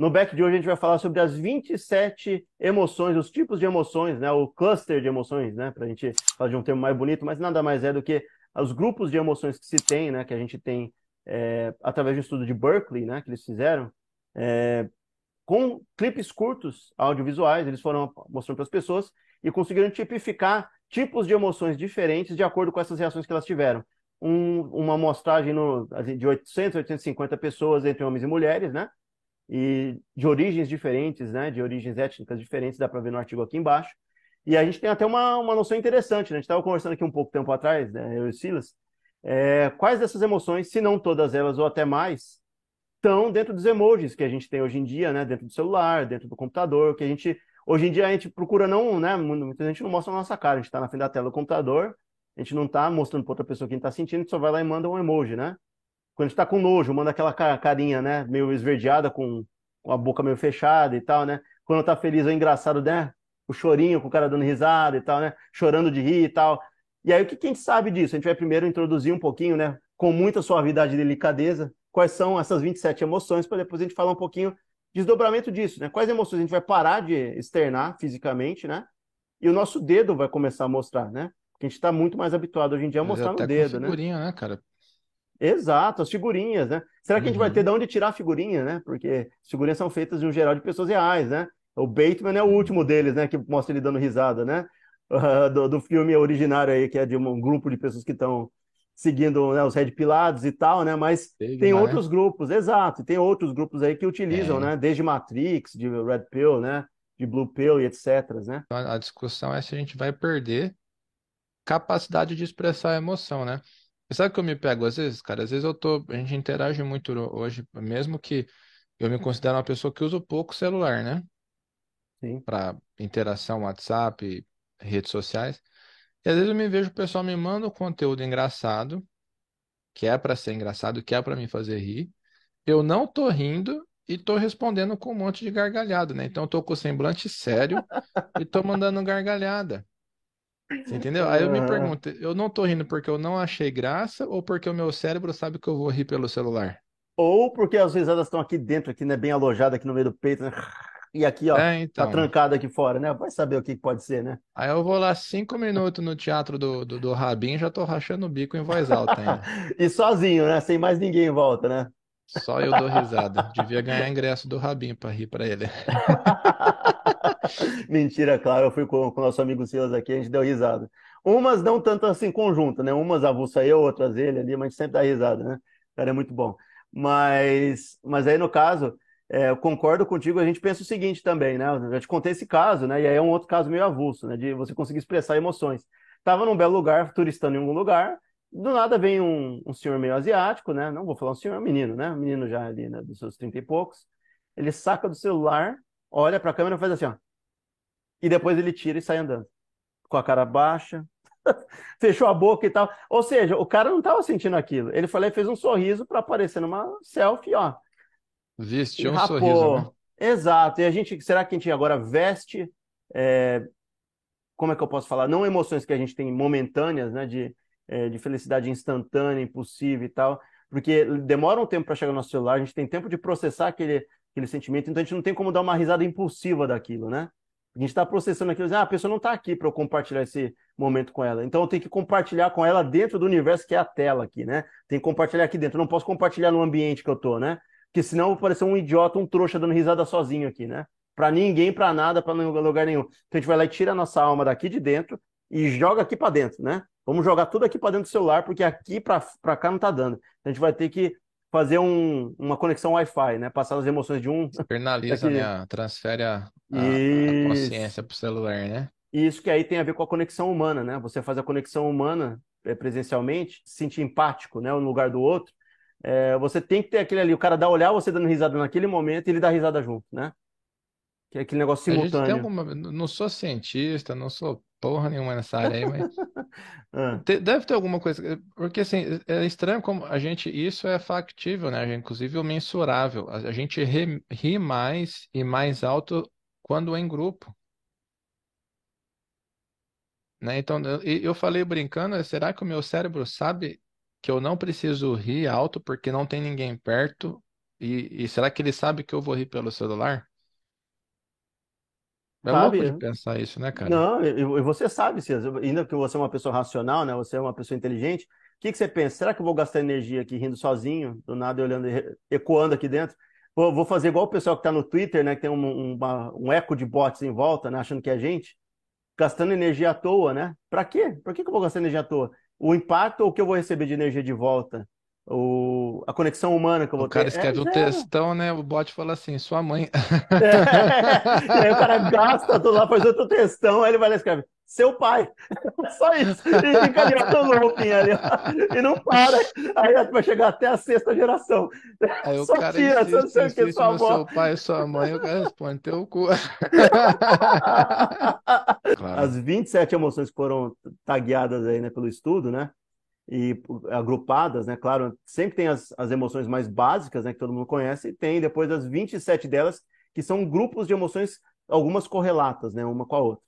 No back de hoje a gente vai falar sobre as 27 emoções, os tipos de emoções, né? O cluster de emoções, né? Para a gente falar de um termo mais bonito, mas nada mais é do que os grupos de emoções que se tem, né? Que a gente tem é, através de um estudo de Berkeley, né? Que eles fizeram, é, com clipes curtos, audiovisuais, eles foram mostrando para as pessoas e conseguiram tipificar tipos de emoções diferentes de acordo com essas reações que elas tiveram. Um, uma amostragem no, de 800, 850 pessoas entre homens e mulheres, né? E de origens diferentes, né? De origens étnicas diferentes, dá para ver no artigo aqui embaixo. E a gente tem até uma, uma noção interessante, né? A gente estava conversando aqui um pouco tempo atrás, né? Eu e Silas, é, quais dessas emoções, se não todas elas ou até mais, estão dentro dos emojis que a gente tem hoje em dia, né? Dentro do celular, dentro do computador, que a gente Hoje em dia a gente procura não, né? Muita gente não mostra a nossa cara, a gente está na frente da tela do computador, a gente não está mostrando para outra pessoa quem está sentindo, a gente só vai lá e manda um emoji, né? Quando a gente está com nojo, manda aquela carinha, né? Meio esverdeada, com, com a boca meio fechada e tal, né? Quando está feliz ou engraçado, né? O chorinho com o cara dando risada e tal, né? Chorando de rir e tal. E aí, o que, que a gente sabe disso? A gente vai primeiro introduzir um pouquinho, né? Com muita suavidade e delicadeza, quais são essas 27 emoções, para depois a gente falar um pouquinho desdobramento disso, né? Quais emoções a gente vai parar de externar fisicamente, né? E o nosso dedo vai começar a mostrar, né? Porque a gente está muito mais habituado hoje em dia a mostrar no dedo, com né? figurinha, né, cara? Exato, as figurinhas, né? Será que a gente vai Uhum. ter de onde tirar a figurinha, né? Porque as figurinhas são feitas de um geral de pessoas reais, né? O Bateman é o último deles, né? Que mostra ele dando risada, né? Ah, do, do filme originário aí, que é de um grupo de pessoas que estão seguindo né, os Red Pilados e tal, né? Mas tem né? outros grupos, exato, e tem outros grupos aí que utilizam, Tem. né? Desde Matrix, de Red Pill, né? De Blue Pill e etc, né? Então, a discussão é se a gente vai perder capacidade de expressar a emoção, né? E sabe o que eu me pego às vezes, cara? Às vezes eu tô, a gente interage muito hoje, mesmo que eu me considero uma pessoa que usa pouco celular, né? Sim. Para interação, WhatsApp, redes sociais. E às vezes eu me vejo o pessoal me manda um conteúdo engraçado, que é para ser engraçado, que é para me fazer rir. Eu não tô rindo e tô respondendo com um monte de gargalhada, né? Então eu tô com o semblante sério e tô mandando gargalhada. Você entendeu? Aí eu me pergunto, eu não tô rindo porque eu não achei graça ou porque o meu cérebro sabe que eu vou rir pelo celular? Ou porque as risadas estão aqui dentro, aqui, né? Bem alojada aqui no meio do peito, né? E aqui, ó, É, tá então. trancado aqui fora, né? Vai saber o que pode ser, né? Aí eu vou lá cinco minutos no teatro do, do, do Rabin e já tô rachando o bico em voz alta ainda. E sozinho, né? Sem mais ninguém em volta, né? Só eu dou risada. Devia ganhar ingresso do Rabin pra rir pra ele. Mentira, claro, eu fui com o nosso amigo Silas aqui, a gente deu risada. Umas não tanto assim conjunto, né? Umas avulsa eu, outras ele ali, mas a gente sempre dá risada, né? O cara é muito bom. Mas, mas aí no caso, é, eu concordo contigo, a gente pensa o seguinte também, né? Eu já te contei esse caso, né? E aí é um outro caso meio avulso, né? De você conseguir expressar emoções. Tava num belo lugar, turistando em algum lugar, do nada vem um, um senhor meio asiático, né? Não vou falar um senhor, um menino, né? Um menino já ali, né? Dos seus trinta e poucos. Ele saca do celular, olha pra câmera e faz assim, ó. E depois ele tira e sai andando. Com a cara baixa, fechou a boca e tal. Ou seja, o cara não estava sentindo aquilo. Ele foi lá e fez um sorriso para aparecer numa selfie, ó. Vestiu um sorriso, né? rapou. Exato. E a gente, será que a gente agora veste, é, como é que eu posso falar? Não emoções que a gente tem momentâneas, né? De, é, de felicidade instantânea, impossível e tal. Porque demora um tempo para chegar no nosso celular, a gente tem tempo de processar aquele, aquele sentimento, então a gente não tem como dar uma risada impulsiva daquilo, né? A gente está processando aquilo, ah, a pessoa não está aqui para eu compartilhar esse momento com ela. Então eu tenho que compartilhar com ela dentro do universo que é a tela aqui, né? Tem que compartilhar aqui dentro. Eu não posso compartilhar no ambiente que eu tô, né? Porque senão eu vou parecer um idiota, um trouxa dando risada sozinho aqui, né? Para ninguém, para nada, para lugar nenhum. Então a gente vai lá e tira a nossa alma daqui de dentro e joga aqui para dentro, né? Vamos jogar tudo aqui para dentro do celular, porque aqui para cá não tá dando. A gente vai ter que fazer um, uma conexão Wi-Fi, né? Passar as emoções de um Externaliza, daqui. né? Transfere a, a, a consciência pro celular, né? E isso que aí tem a ver com a conexão humana, né? Você faz a conexão humana é, presencialmente, se sentir empático, né? Um no lugar do outro. É, você tem que ter aquele ali, o cara dá olhar você dando risada naquele momento e ele dá risada junto, né? Que é aquele negócio A gente tem simultâneo. alguma. Não sou cientista, não sou porra nenhuma nessa área aí, mas Ah, deve ter alguma coisa. Porque assim, é estranho como a gente. Isso é factível, né? Inclusive o mensurável. A, gente ri, ri mais e mais alto quando é em grupo. Né? Então, eu, eu falei brincando, será que o meu cérebro sabe que eu não preciso rir alto porque não tem ninguém perto E, e será que ele sabe que eu vou rir pelo celular? É louco de Sabe? pensar isso, né, cara? Não, e, você sabe, Silas, ainda que você é uma pessoa racional, né? Você é uma pessoa inteligente. O que que você pensa? Será que eu vou gastar energia aqui rindo sozinho, do nada olhando, e ecoando aqui dentro? Vou, vou fazer igual o pessoal que está no Twitter, né? Que tem um, um, uma- um eco de bots em volta, né? Achando que é gente, gastando energia à toa, né? Para quê? Por que que eu vou gastar energia à toa? O impacto ou o que eu vou receber de energia de volta? O, a conexão humana que eu O vou cara ter? É escreve um zero. textão, né? O bot fala assim, sua mãe. É. E aí o cara gasta tudo lá, faz outro textão, aí ele vai lá e escreve, seu pai. Só isso. E fica direto no looping ali. E não para. Aí vai chegar até a sexta geração. Aí o Só cara tira, só não insiste, sei o que, insiste sua no seu avó. pai e sua mãe, o cara responde, teu cu. Claro. As 27 emoções que foram tagueadas aí, né, pelo estudo, né? E agrupadas, né? Claro, sempre tem as, as emoções mais básicas, né, que todo mundo conhece, e tem depois as 27 delas, que são grupos de emoções, algumas correlatas, né, uma com a outra.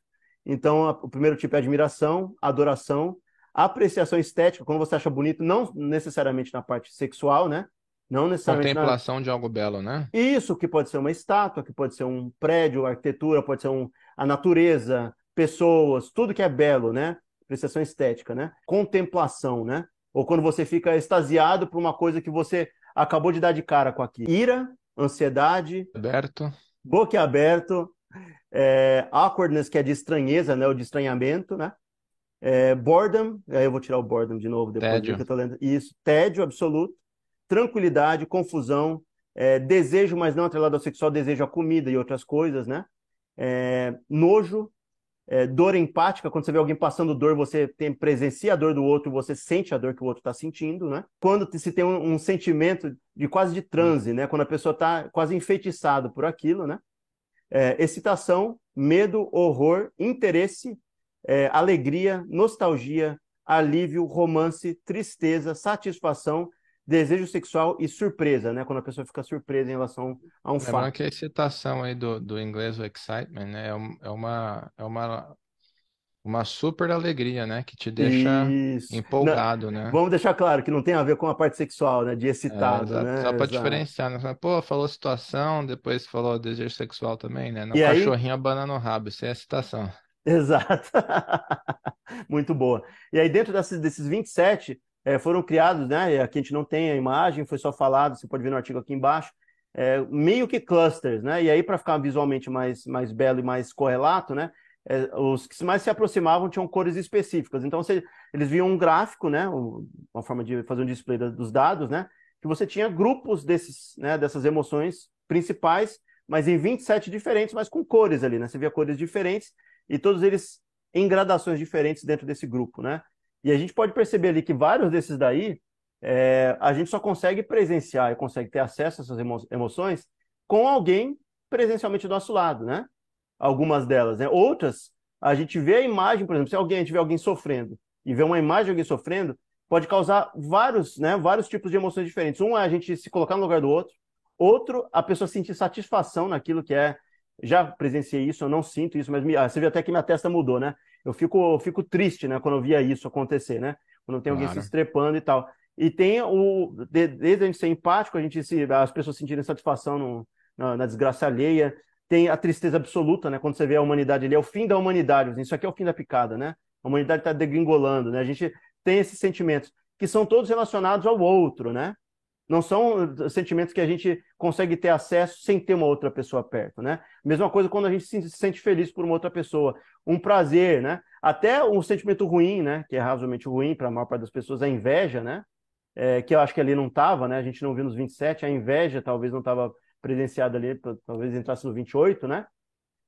Então, a- o primeiro tipo é admiração, adoração, apreciação estética, quando você acha bonito, não necessariamente na parte sexual, né? Não necessariamente na, Contemplação de algo belo, né? isso que pode ser uma estátua, que pode ser um prédio, arquitetura, pode ser um, a natureza, pessoas, tudo que é belo, né? Apreciação estética, né? Contemplação, né? Ou quando você fica extasiado por uma coisa que você acabou de dar de cara com aquilo. Ira, ansiedade, Aberto. boquiaberto, é, awkwardness, que é de estranheza, né? Ou de estranhamento, né? É, boredom, aí eu vou tirar o boredom de novo depois Tédio. que eu tô lendo. Isso, tédio absoluto, tranquilidade, confusão, é, desejo, mas não atrelado ao sexual, desejo a comida e outras coisas, né? É, nojo, é, dor empática, quando você vê alguém passando dor, você tem, presencia a dor do outro, você sente a dor que o outro está sentindo, né? Quando se tem um, um sentimento de quase de transe, né? Quando a pessoa está quase enfeitiçada por aquilo, né? É, excitação, medo, horror, interesse, é, alegria, nostalgia, alívio, romance, tristeza, satisfação, desejo sexual e surpresa, né? Quando a pessoa fica surpresa em relação a um Lembrando fato. que a excitação aí do, do inglês, o excitement, né? É, é uma, é uma, uma super alegria, né? Que te deixa Isso. Não, empolgado, né? vamos deixar claro que não tem a ver com a parte sexual, né? De É, excitado, exato. né? Só para diferenciar, né? Pô, falou situação, depois falou desejo sexual também, né? No E aí, cachorrinho abanando o rabo, isso é excitação. exato. Muito boa. E aí, dentro desses, desses 27, eh, foram criados, né? Aqui a gente não tem a imagem, foi só falado, você pode ver no artigo aqui embaixo, eh, meio que clusters, né? E aí, para ficar visualmente mais, mais belo e mais correlato, né? eh, os que mais se aproximavam tinham cores específicas. Então, você, eles viam um gráfico, né? um- Uma forma de fazer um display dos dados, né? Que você tinha grupos desses, né? Dessas emoções principais, mas em 27 diferentes, mas com cores ali, né? Você via cores diferentes e todos eles em gradações diferentes dentro desse grupo, né? E a gente pode perceber ali que vários desses daí, é, a gente só consegue presenciar e consegue ter acesso a essas emo- emoções com alguém presencialmente do nosso lado, né? Algumas delas, né? Outras, a gente vê a imagem, por exemplo, se alguém a gente vê alguém sofrendo e vê uma imagem de alguém sofrendo, pode causar vários, né? Vários tipos de emoções diferentes. Um é a gente se colocar no lugar do outro, outro, a pessoa sentir satisfação naquilo que é. Já presenciei isso, eu não sinto isso, mas me- ah, você vê até que minha testa mudou, né? Eu fico, eu fico triste, né, quando eu via isso acontecer, né? Quando tem alguém se Claro. estrepando e tal. E tem o. de- Desde a gente ser empático, a gente se, as pessoas sentirem satisfação no- na, na desgraça alheia. Tem a tristeza absoluta, né? Quando você vê a humanidade ali, é o fim da humanidade. assim, Isso aqui é o fim da picada, né? A humanidade está degringolando, né? A gente tem esses sentimentos que são todos relacionados ao outro, né? Não são uh, sentimentos que a gente consegue ter acesso sem ter uma outra pessoa perto, né? Mesma coisa quando a gente se sente feliz por uma outra pessoa, um prazer, né? Até um sentimento ruim, né? Que é razoavelmente ruim para a maior parte das pessoas, a inveja, né? É, que eu acho que ali não estava, né? A gente não viu nos 27, a inveja talvez não estava presenciada ali, talvez entrasse no 28, né?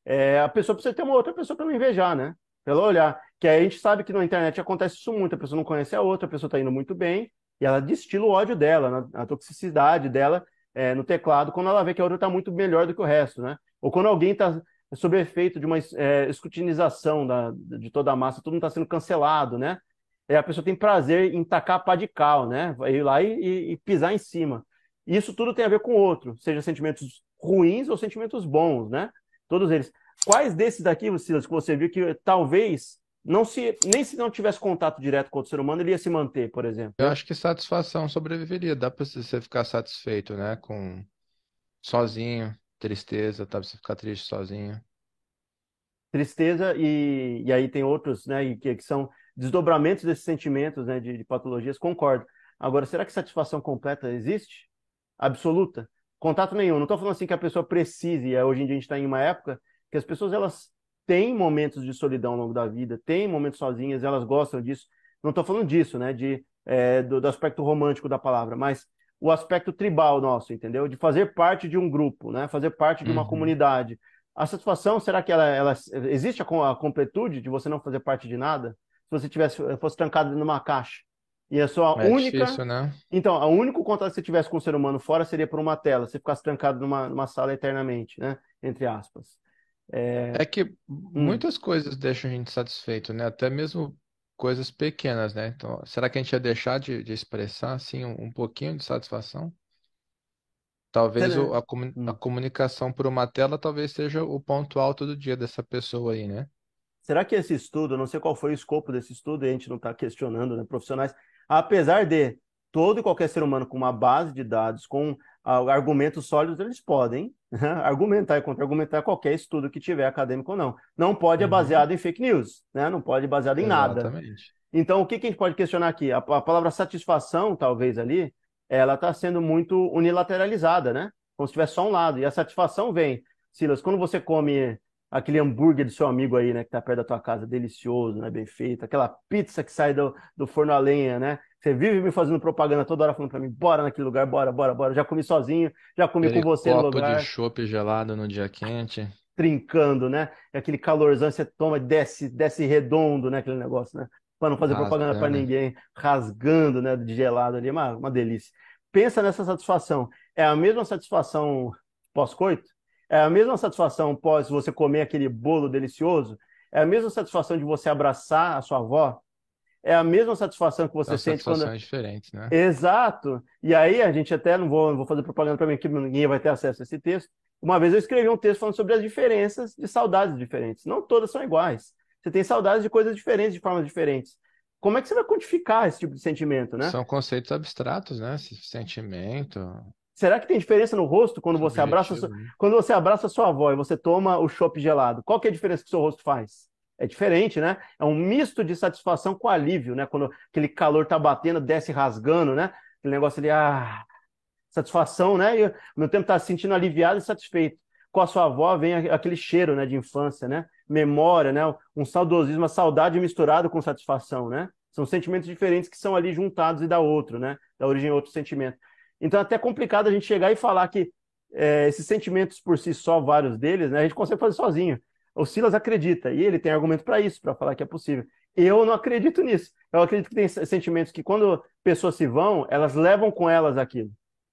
É, a pessoa precisa ter uma outra pessoa para invejar, né? Pelo olhar. Que aí a gente sabe que na internet acontece isso muito, a pessoa não conhece a outra, a pessoa está indo muito bem, e ela destila o ódio dela, na- a toxicidade dela é, no teclado, quando ela vê que a outra está muito melhor do que o resto, né? Ou quando alguém está sob efeito de uma é, escrutinização da, de toda a massa, mundo está sendo cancelado, né? E a pessoa tem prazer em tacar a pá de cal, né? Vai ir lá e, e- e pisar em cima. E isso tudo tem a ver com o outro, seja sentimentos ruins ou sentimentos bons, né? Todos eles. Quais desses daqui, Silas, que você viu que talvez não se nem se não tivesse contato direto com outro ser humano, ele ia se manter, por exemplo? Eu acho que satisfação sobreviveria. Dá para você ficar satisfeito, né? Com, sozinho, tristeza, tá? Você ficar triste sozinho. Tristeza e, e aí tem outros, né, que, que são desdobramentos desses sentimentos, né, de, de patologias, concordo. Agora, será que satisfação completa existe? Absoluta? Contato nenhum. Não estou falando assim que a pessoa precise, e hoje em dia a gente está em uma época que as pessoas elas têm momentos de solidão ao longo da vida, têm momentos sozinhas, elas gostam disso. Não estou falando disso, né, de, é, do, do aspecto romântico da palavra, mas o aspecto tribal nosso, entendeu? De fazer parte de um grupo, né? Fazer parte de uma Uhum. comunidade. A satisfação, será que ela, ela existe a, a completude de você não fazer parte de nada? Se você tivesse fosse trancado numa caixa e a sua É única, difícil, né? então, o único contato que você tivesse com o ser humano fora seria por uma tela, você ficasse trancado numa, numa sala eternamente, né? Entre aspas. É, É que hum, muitas coisas deixam a gente satisfeito, né? Até mesmo coisas pequenas, né? Então, será que a gente ia deixar de, de expressar, assim, um, um pouquinho de satisfação? Talvez o- a, comu- a Hum. comunicação por uma tela talvez seja o ponto alto do dia dessa pessoa aí, né? Será que esse estudo, não sei qual foi o escopo desse estudo, e a gente não está questionando, né, profissionais, apesar de todo e qualquer ser humano com uma base de dados, com ah, argumentos sólidos, eles podem argumentar e contra-argumentar qualquer estudo que tiver, acadêmico ou não. Não pode é Uhum. baseado em fake news, né? Não pode é baseado em nada. Exatamente. Então, o que, que a gente pode questionar aqui? A, a palavra satisfação, talvez ali, ela está sendo muito unilateralizada, né? Como se tivesse só um lado. E a satisfação vem, Silas, quando você come aquele hambúrguer do seu amigo aí, né, que tá perto da tua casa, delicioso, né, bem feito, aquela pizza que sai do, do forno a lenha, né? Você vive me fazendo propaganda toda hora falando para mim, bora naquele lugar, bora, bora, bora. Já comi sozinho, já comi Aquele com você no lugar de chopp gelado no dia quente. trincando, né? E aquele calorzão você toma, desce, desce redondo, né? Aquele negócio, né? Para não fazer propaganda para Rasgando. ninguém, rasgando, né? De gelado ali, é uma, uma delícia. Pensa nessa satisfação. É a mesma satisfação pós-coito? É a mesma satisfação pós você comer aquele bolo delicioso? É a mesma satisfação de você abraçar a sua avó? É a mesma satisfação que você sente quando satisfações diferentes, né? Exato. E aí a gente até não vou, não vou fazer propaganda para mim que ninguém vai ter acesso a esse texto. Uma vez eu escrevi um texto falando sobre as diferenças de saudades diferentes. Não todas são iguais. Você tem saudades de coisas diferentes, de formas diferentes. Como é que você vai quantificar esse tipo de sentimento, né? São conceitos abstratos, né? Esse sentimento Será que tem diferença no rosto quando você abraça, subjetivo, né? quando você abraça sua avó e você toma o chopp gelado? Qual que é a diferença que o seu rosto faz? É diferente, né? É um misto de satisfação com alívio, né? Quando aquele calor tá batendo, desce rasgando, né? Aquele negócio ali, ah, satisfação, né? E mesmo tempo tá se sentindo aliviado e satisfeito. Com a sua avó vem aquele cheiro, né, de infância, né? Memória, né? Um saudosismo, uma saudade misturado com satisfação, né? São sentimentos diferentes que são ali juntados e dá outro, né? Da origem outro sentimento. Então é até complicado a gente chegar e falar que é, esses sentimentos por si só, vários deles, né? A gente consegue fazer sozinho. O Silas acredita, e ele tem argumento para isso, para falar que é possível. Eu não acredito nisso. Eu acredito que tem sentimentos que, quando pessoas se vão, elas levam com elas aquilo.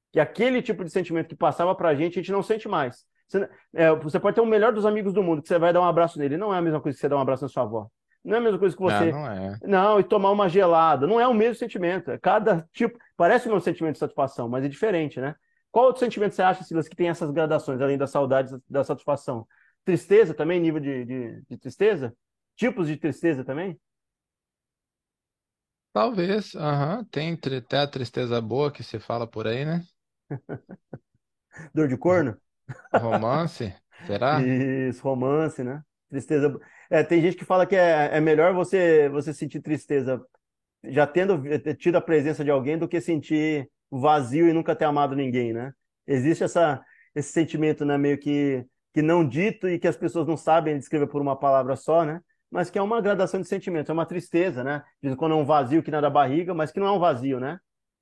Que aquele tipo de sentimento que passava para a gente, a gente não sente mais. Você, é, você, pode ter o melhor dos amigos do mundo, que você vai dar um abraço nele. Não é a mesma coisa que você dar um abraço na sua avó. Não é a mesma coisa que você. Não, não é. Não, e tomar uma gelada. Não é o mesmo sentimento. É cada tipo. Parece o mesmo sentimento de satisfação, mas é diferente, né? Qual outro sentimento você acha, Silas, que tem essas gradações, além da saudade da satisfação? Tristeza também, nível de, de, de tristeza? Tipos de tristeza também? Talvez, aham, tem até a tristeza boa que se fala por aí, né? Dor de corno? Romance, será? Isso, romance, né? Tristeza. É, tem gente que fala que é, é melhor você, você sentir tristeza já tendo tido a presença de alguém do que sentir vazio e nunca ter amado ninguém, né? Existe essa, esse sentimento, né, meio que, que não dito e que as pessoas não sabem descrever por uma palavra só, né? Mas que é uma gradação de sentimentos, é uma tristeza, né? Em quando é um vazio que não é da barriga, mas que não é um vazio, né?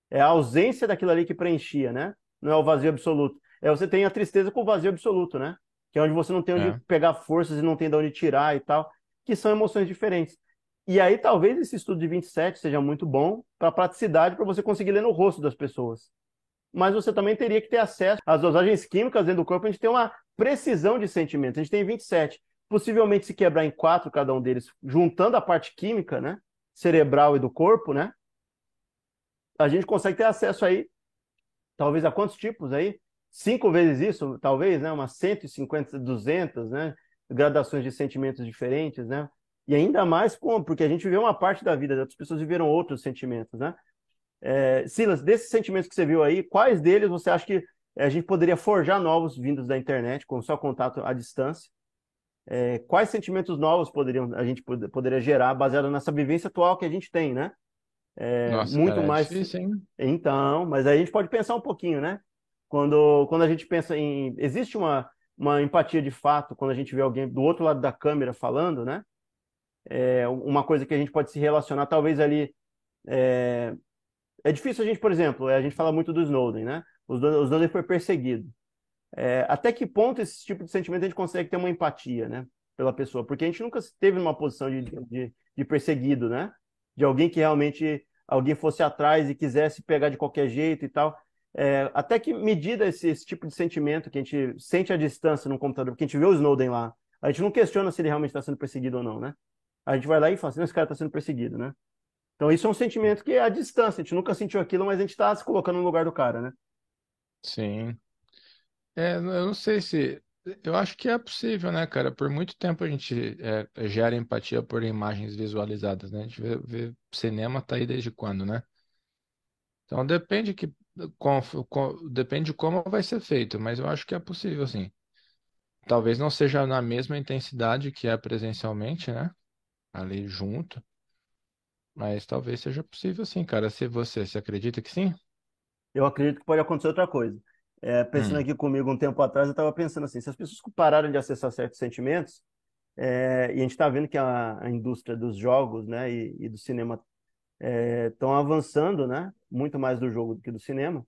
É a ausência daquilo ali que preenchia, né? Não é o vazio absoluto. É você tem a tristeza com o vazio absoluto, né? Que é onde você não tem onde É. pegar forças e não tem de onde tirar e tal, que são emoções diferentes. E aí talvez esse estudo de 27 seja muito bom para praticidade, para você conseguir ler no rosto das pessoas. Mas você também teria que ter acesso às dosagens químicas dentro do corpo, a gente tem uma precisão de sentimentos. A gente tem 27. Possivelmente se quebrar em quatro cada um deles, juntando a parte química, né? Cerebral e do corpo, né? A gente consegue ter acesso aí, talvez a quantos tipos aí? Cinco vezes isso, talvez, né? Umas 150, 200, né? Gradações de sentimentos diferentes, né? E ainda mais com, porque a gente viveu uma parte da vida, outras pessoas viveram outros sentimentos, né? É, Silas, desses sentimentos que você viu aí, quais deles você acha que a gente poderia forjar novos vindos da internet, com só contato à distância. É, quais sentimentos novos poderiam a gente poderia gerar baseado nessa vivência atual que a gente tem, né? É, Nossa, muito é mais. É difícil, hein? Então, mas aí a gente pode pensar um pouquinho, né? Quando, quando a gente pensa em. Existe uma, uma empatia de fato quando a gente vê alguém do outro lado da câmera falando, né? É uma coisa que a gente pode se relacionar, talvez ali. É, é difícil a gente, por exemplo, a gente fala muito do Snowden, né? O Snowden foi perseguido. É, até que ponto esse tipo de sentimento a gente consegue ter uma empatia, né? Pela pessoa? Porque a gente nunca esteve numa posição de, de, de perseguido, né? De alguém que realmente alguém fosse atrás e quisesse pegar de qualquer jeito e tal. É, até que medida esse, esse, tipo de sentimento que a gente sente à distância no computador, porque a gente vê o Snowden lá, a gente não questiona se ele realmente está sendo perseguido ou não, né? A gente vai lá e fala assim, esse cara está sendo perseguido, né? Então isso é um sentimento que é à distância, a gente nunca sentiu aquilo, mas a gente está se colocando no lugar do cara, né? Sim. É, eu não sei se. Eu acho que é possível, né, cara? Por muito tempo a gente é, gera empatia por imagens visualizadas, né? A gente vê, vê cinema tá aí desde quando, né? Então depende que com, com, depende de como vai ser feito, mas eu acho que é possível, sim. Talvez não seja na mesma intensidade que é presencialmente, né? Ali junto. Mas talvez seja possível sim, cara. Se você, se acredita que sim? Eu acredito que pode acontecer outra coisa. É, pensando hum. aqui comigo um tempo atrás, eu estava pensando assim: se as pessoas pararam de acessar certos sentimentos, é, e a gente está vendo que a, a, indústria dos jogos né, e, e do cinema estão é, avançando né, muito mais do jogo do que do cinema,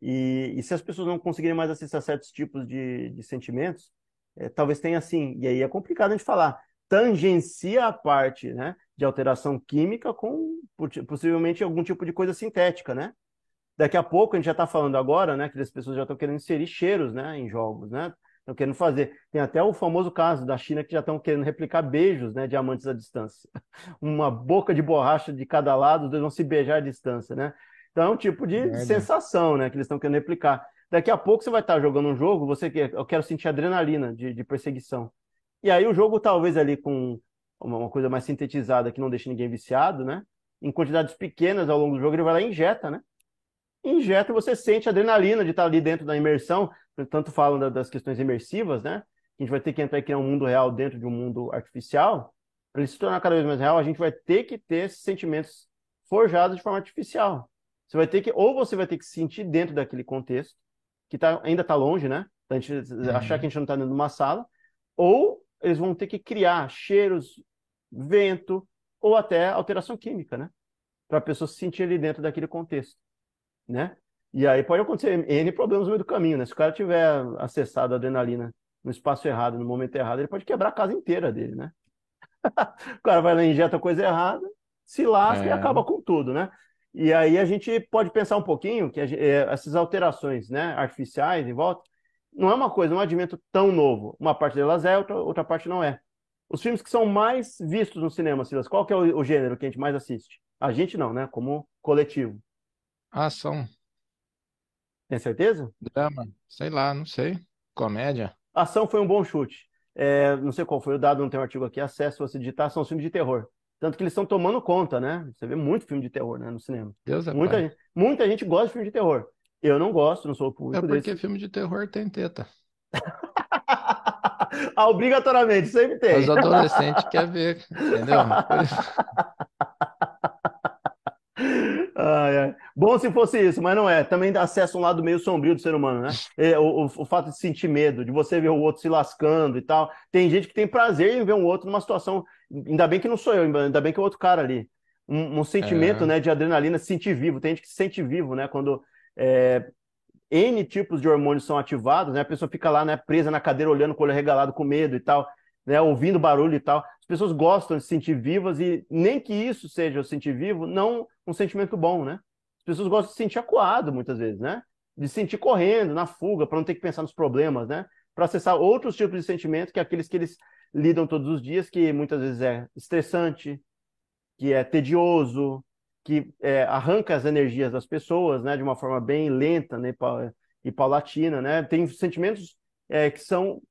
e, e se as pessoas não conseguirem mais acessar certos tipos de, de sentimentos, é, talvez tenha assim, e aí é complicado a gente falar, tangencia a parte né, de alteração química com possivelmente algum tipo de coisa sintética, né? Daqui a pouco, a gente já está falando agora, né, que as pessoas já estão querendo inserir cheiros, né, em jogos, né? Estão querendo fazer. Tem até o famoso caso da China que já estão querendo replicar beijos, né, diamantes à distância. Uma boca de borracha de cada lado, os dois vão se beijar à distância, né? Então é um tipo de é, sensação, né, que eles estão querendo replicar. Daqui a pouco você vai estar jogando um jogo, você quer, eu quero sentir adrenalina de, de perseguição. E aí o jogo talvez ali com uma coisa mais sintetizada que não deixa ninguém viciado, né? Em quantidades pequenas ao longo do jogo, ele vai lá e injeta, né? injeta e você sente a adrenalina de estar ali dentro da imersão. Tanto falam das questões imersivas, né? A gente vai ter que entrar e criar um mundo real dentro de um mundo artificial. Para ele se tornar cada vez mais real, a gente vai ter que ter esses sentimentos forjados de forma artificial. Você vai ter que, ou você vai ter que se sentir dentro daquele contexto, que tá, ainda está longe, né? A gente uhum. achar que a gente não está dentro de uma sala, ou eles vão ter que criar cheiros, vento, ou até alteração química, né? Para a pessoa se sentir ali dentro daquele contexto né? E aí pode acontecer N problemas no meio do caminho, né? Se o cara tiver acessado a adrenalina no espaço errado, no momento errado, ele pode quebrar a casa inteira dele, né? o cara vai lá e injeta coisa errada, se lasca é. e acaba com tudo, né? E aí a gente pode pensar um pouquinho que é, essas alterações né, artificiais em volta não é uma coisa, não é um advento tão novo. Uma parte delas é, outra, outra parte não é. Os filmes que são mais vistos no cinema, Silas, qual que é o, o gênero que a gente mais assiste? A gente não, né? Como coletivo. Ação, Tem certeza? drama, sei lá, não sei. Comédia. Ação foi um bom chute. É, não sei qual foi o dado, não tem um artigo aqui. Acesso, você digitar, são filmes de terror. Tanto que eles estão tomando conta, né? Você vê muito filme de terror, né, no cinema. Deus é Muita gente, muita gente gosta de filme de terror. Eu não gosto, não sou o É público porque desse. filme de terror tem teta. Ah, obrigatoriamente, sempre tem. Os adolescentes querem ver, entendeu? Ai, ai. Bom se fosse isso, mas não é. Também dá acesso a um lado meio sombrio do ser humano, né? É, o, o, o fato de sentir medo, de você ver o outro se lascando e tal. Tem gente que tem prazer em ver um outro numa situação. Ainda bem que não sou eu, ainda bem que é o outro cara ali. Um, um sentimento, É, né, de adrenalina, se sentir vivo. Tem gente que se sente vivo, né? Quando é, N tipos de hormônios são ativados, né? A pessoa fica lá, né, presa na cadeira, olhando com o olho regalado, com medo e tal, né? Ouvindo barulho e tal. As pessoas gostam de se sentir vivas e nem que isso seja o sentir vivo, não um sentimento bom, né? As pessoas gostam de se sentir acuado muitas vezes, né? De se sentir correndo, na fuga, para não ter que pensar nos problemas, né? Para acessar outros tipos de sentimento que aqueles que eles lidam todos os dias, que muitas vezes é estressante, que é tedioso, que é, arranca as energias das pessoas, né? De uma forma bem lenta, né? E paulatina, né? Tem sentimentos é, que são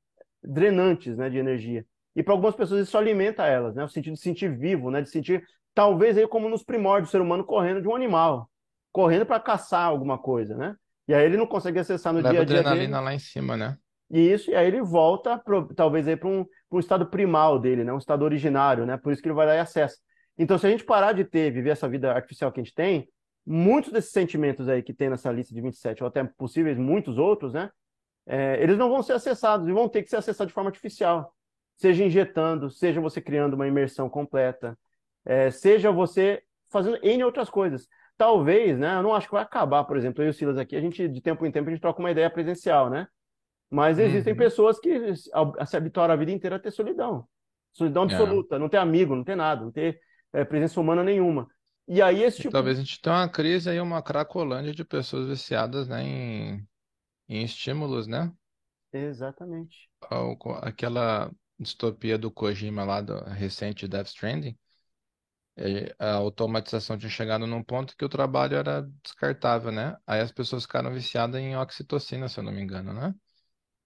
drenantes, né? De energia. E para algumas pessoas isso alimenta elas, né? O sentido de sentir vivo, né? De sentir, talvez aí como nos primórdios, o ser humano correndo de um animal, correndo para caçar alguma coisa, né? E aí ele não consegue acessar no Leva dia a dia adrenalina dele. lá em cima, né? Isso, e aí ele volta, pro- talvez, aí para um, um estado primal dele, né? Um estado originário, né? Por isso que ele vai lá e acessa. Então, se a gente parar de ter, viver essa vida artificial que a gente tem, muitos desses sentimentos aí que tem nessa lista de 27, ou até possíveis muitos outros, né? é, eles não vão ser acessados e vão ter que ser acessados de forma artificial. Seja injetando, seja você criando uma imersão completa, é, seja você fazendo N outras coisas. Talvez, né? Eu não acho que vai acabar, por exemplo, eu e o Silas aqui, a gente, de tempo em tempo, a gente troca uma ideia presencial, né? Mas existem Uhum. pessoas que se habituaram a vida inteira a ter solidão. Solidão É. absoluta, não ter amigo, não ter nada, não ter é, presença humana nenhuma. E aí esse E tipo talvez a gente tenha uma crise aí, uma cracolândia de pessoas viciadas, né, em, em estímulos, né? Exatamente. Aquela distopia do Kojima lá, do recente Death Stranding, é, a automatização tinha chegado num ponto que o trabalho era descartável, né? Aí as pessoas ficaram viciadas em oxitocina, se eu não me engano, né?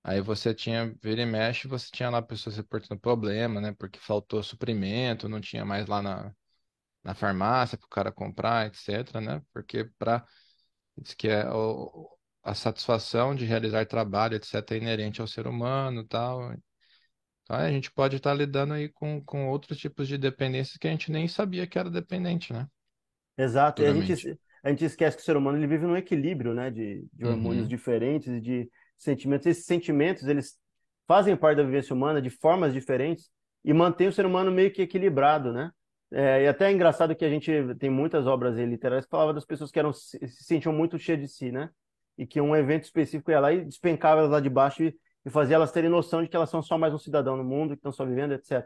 Aí você tinha, vira e mexe, você tinha lá pessoas reportando problema, né? Porque faltou suprimento, não tinha mais lá na, na farmácia para o cara comprar, etc, né? Porque para diz que é o, a satisfação de realizar trabalho, etc, é inerente ao ser humano, tal. Então a gente pode estar lidando aí com, com outros tipos de dependências que a gente nem sabia que era dependente, né? Exato. E a gente, a gente esquece que o ser humano ele vive num equilíbrio, né, de, de hormônios Uhum. diferentes e de sentimentos. Esses sentimentos, eles fazem parte da vivência humana de formas diferentes e mantém o ser humano meio que equilibrado, né? É, e até é engraçado que a gente tem muitas obras literárias que falavam das pessoas que eram, se se sentiam muito cheias de si, né? E que um evento específico ia lá e despencava elas lá de baixo e, e fazia elas terem noção de que elas são só mais um cidadão no mundo, que estão só vivendo, etc.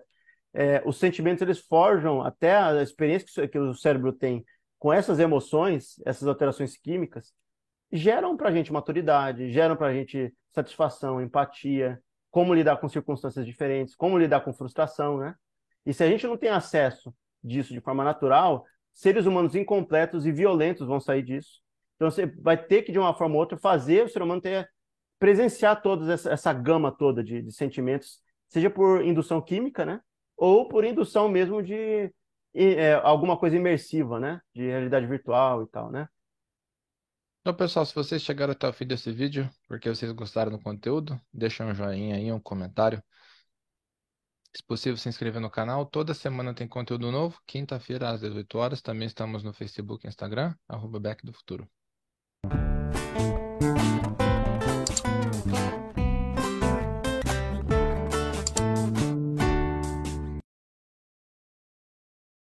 É, os sentimentos, eles forjam até a experiência que que o cérebro tem com essas emoções, essas alterações químicas, geram para a gente maturidade, geram para a gente satisfação, empatia, como lidar com circunstâncias diferentes, como lidar com frustração, né? E se a gente não tem acesso disso de forma natural, seres humanos incompletos e violentos vão sair disso. Então você vai ter que, de uma forma ou outra, fazer o ser humano ter, presenciar toda essa, essa gama toda de, de sentimentos, seja por indução química, né? Ou por indução mesmo de é, alguma coisa imersiva, né? De realidade virtual e tal, né? Então, pessoal, se vocês chegaram até o fim desse vídeo, porque vocês gostaram do conteúdo, deixa um joinha aí, um comentário. Se possível, se inscrever no canal. Toda semana tem conteúdo novo. Quinta-feira, às 18 horas. Também estamos no Facebook e Instagram, arroba Back do Futuro.